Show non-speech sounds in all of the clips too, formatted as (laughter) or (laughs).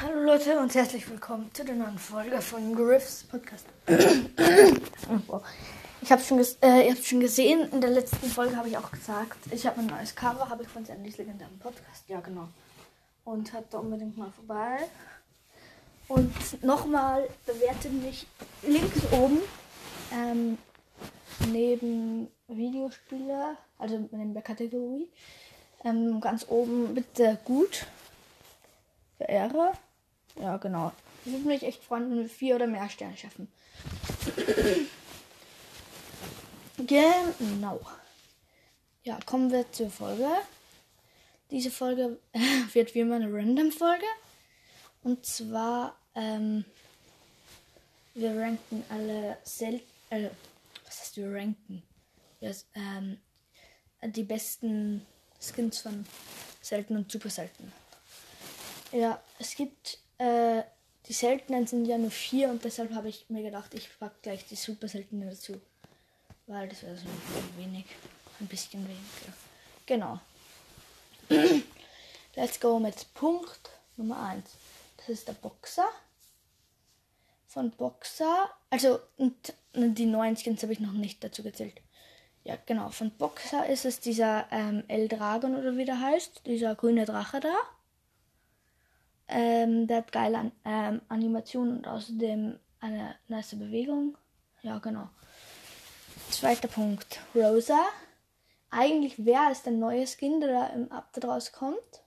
Hallo Leute und herzlich willkommen zu der neuen Folge von Griffs Podcast. (clears throat) ich habe schon, äh, ihr schon gesehen, in der letzten Folge habe ich auch gesagt, ich habe ein neues Cover, habe ich von Sandys legendären Podcast. Ja, genau. Und hört da unbedingt mal vorbei. Und nochmal bewertet mich links oben ähm, neben Videospiele, also in der Kategorie, ähm, ganz oben bitte gut. Verehre. Ja, genau. Ich würde mich echt freuen, wenn wir vier oder mehr Sterne schaffen. (clears throat) genau. Ja, kommen wir zur Folge. Diese Folge (laughs) wird wie immer eine Random-Folge. Und zwar, ähm, wir ranken alle selten, äh, was heißt wir ranken? Wir, ähm, die besten Skins von selten und super selten. Ja, es gibt, äh, die seltenen sind ja nur vier und deshalb habe ich mir gedacht, ich packe gleich die super seltenen dazu. Weil das wäre so ein wenig, ein bisschen weniger. Genau. (clears throat) Let's go mit Punkt Nummer 1. Das ist der Boxer. Von Boxer, also die neuen Skins habe ich noch nicht dazu gezählt. Ja, genau. Von Boxer ist es dieser ähm, El Dragon oder wie der heißt. Dieser grüne Drache da. Ähm, der hat geile An ähm, Animationen und außerdem eine nice Bewegung. Ja, genau. Zweiter Punkt. Rosa. Eigentlich wäre es der neue Skin, der da im Update rauskommt.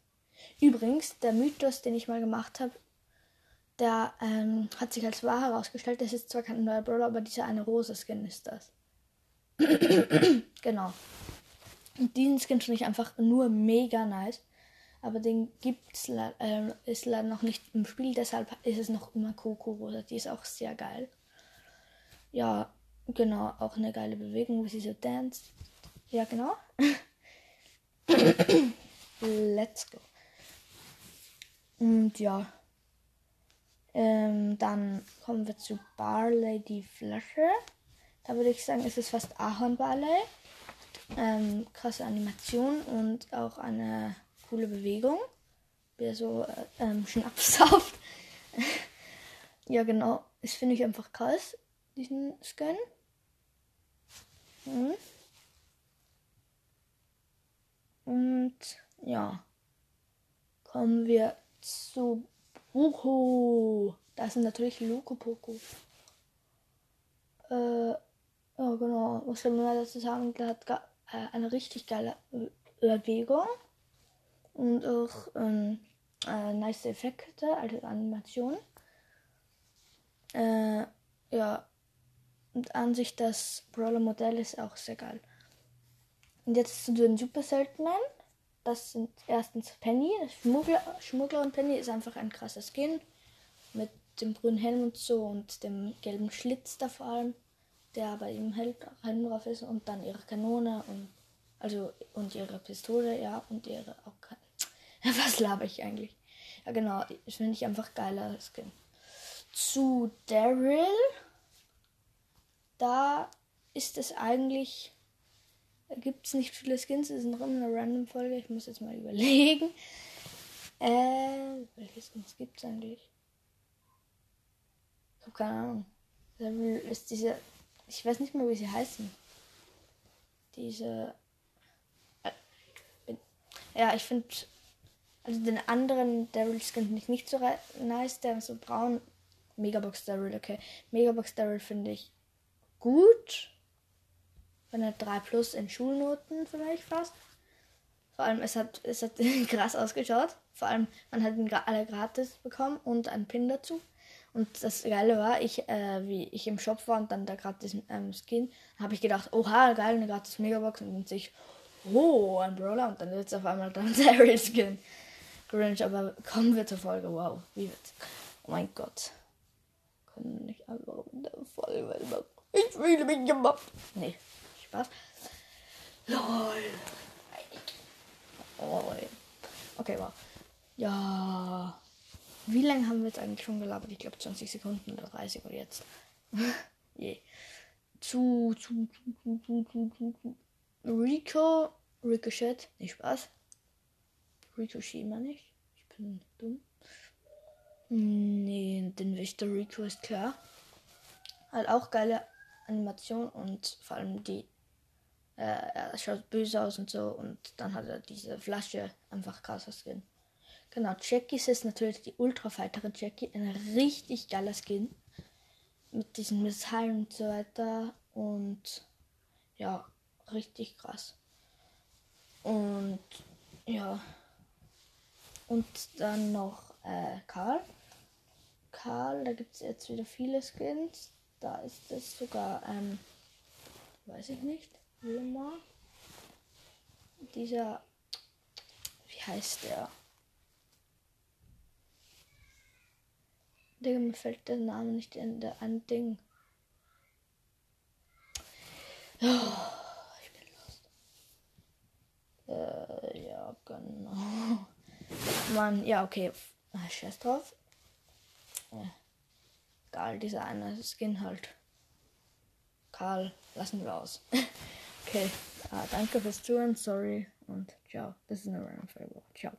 Übrigens, der Mythos, den ich mal gemacht habe, der ähm, hat sich als wahr herausgestellt. Das ist zwar kein neuer Brawler, aber dieser eine rosa Skin ist das. (clears throat) genau. Und diesen Skin finde ich einfach nur mega nice. Aber den gibt's äh, ist leider noch nicht im Spiel, deshalb ist es noch immer Coco Rosa. Die ist auch sehr geil. Ja, genau, auch eine geile Bewegung, wie sie so dance. Ja, genau. (coughs) Let's go. Und ja. Ähm, dann kommen wir zu Barley die Flasche. Da würde ich sagen, ist es fast Ahorn Barley. Ähm, krasse Animation und auch eine coole Bewegung. Wer so äh, ähm, Schnaps sauft. (laughs) ja, genau. Das finde ich einfach krass, diesen Scan. Mhm. Und ja, kommen wir zu Bucho. Das sind natürlich Loco Poco. Äh, ja, genau. Was soll man dazu sagen? Der hat äh, eine richtig geile Bewegung und auch ähm, äh, nice Effekte, also Animationen. Äh, ja, und an sich das Brawler-Modell ist auch sehr geil. Und jetzt zu den super seltenen. Das sind erstens Penny. Schmuggler, Schmuggler und Penny ist einfach ein krasser Skin. Mit dem grünen Helm und so und dem gelben Schlitz da vor allem, der bei ihm Helm drauf ist. Und dann ihre Kanone und also und ihre Pistole, ja, und ihre auch (laughs) Was laber ich eigentlich? Ja, genau. Finde ich einfach geiler Skin. Zu Daryl. Da ist es eigentlich. Da gibt es nicht viele Skins. Das ist noch immer eine Random-Folge. Ich muss jetzt mal überlegen. (laughs) Äh, welche Skins gibt es eigentlich? Ich habe keine Ahnung. Daryl ist diese. Ich weiß nicht mehr, wie sie heißen. Diese. Äh, ja, ich finde also den anderen Daryl Skin finde ich nicht so nice, der ist so braun. Megabox Daryl, okay. Megabox Daryl finde ich gut. Wenn er 3 plus in Schulnoten vielleicht fast. Vor allem, es hat, es hat (laughs) krass ausgeschaut. Vor allem, man hat ihn alle gratis bekommen und einen Pin dazu. Und das Geile war, ich, äh, wie ich im Shop war und dann der gratis ähm, Skin, habe ich gedacht, oha, geil, eine gratis Megabox. Und dann sehe ich, oh, ein Brawler. Und dann wird es auf einmal dann (laughs) Daryl Skin. Grinch, aber kommen wir zur Folge. Wow, wie wird's? Oh mein Gott. Können wir nicht einfach in der Folge? Ich fühle mich gemobbt. Nee, Spaß. LOL. Okay, wow. Ja. Wie lange haben wir jetzt eigentlich schon gelabert? Ich glaube 20 Sekunden oder 30 oder jetzt. (laughs) Je. Zu, zu, zu, zu, zu, zu, zu. Rico, Ricochet, nicht Spaß. Ricochet meine ich. Ich bin dumm. Nee, den Wächter Rico ist klar. Hat auch geile Animation und vor allem die. Äh, er schaut böse aus und so und dann hat er diese Flasche einfach krasser Skin. Genau, Jackie ist natürlich die Ultra-Fighterin Jackie. Ein richtig geiler Skin. Mit diesen Missilen und so weiter. Und ja, richtig krass. Und. Und dann noch äh, Karl. Karl, da gibt es jetzt wieder viele Skins. Da ist es sogar, ähm, weiß ich nicht, Wilma. Dieser, wie heißt der? Digga, mir fällt der Name nicht in der ein Ding. Oh, ich bin lost. Äh, ja, genau. Mann, ja, okay. Ah, scheiß drauf. Ja. Egal, dieser eine Skin halt. Karl, lassen wir aus. (laughs) okay, ah, danke fürs Zuhören, sorry und ciao. Das ist eine Random Ciao.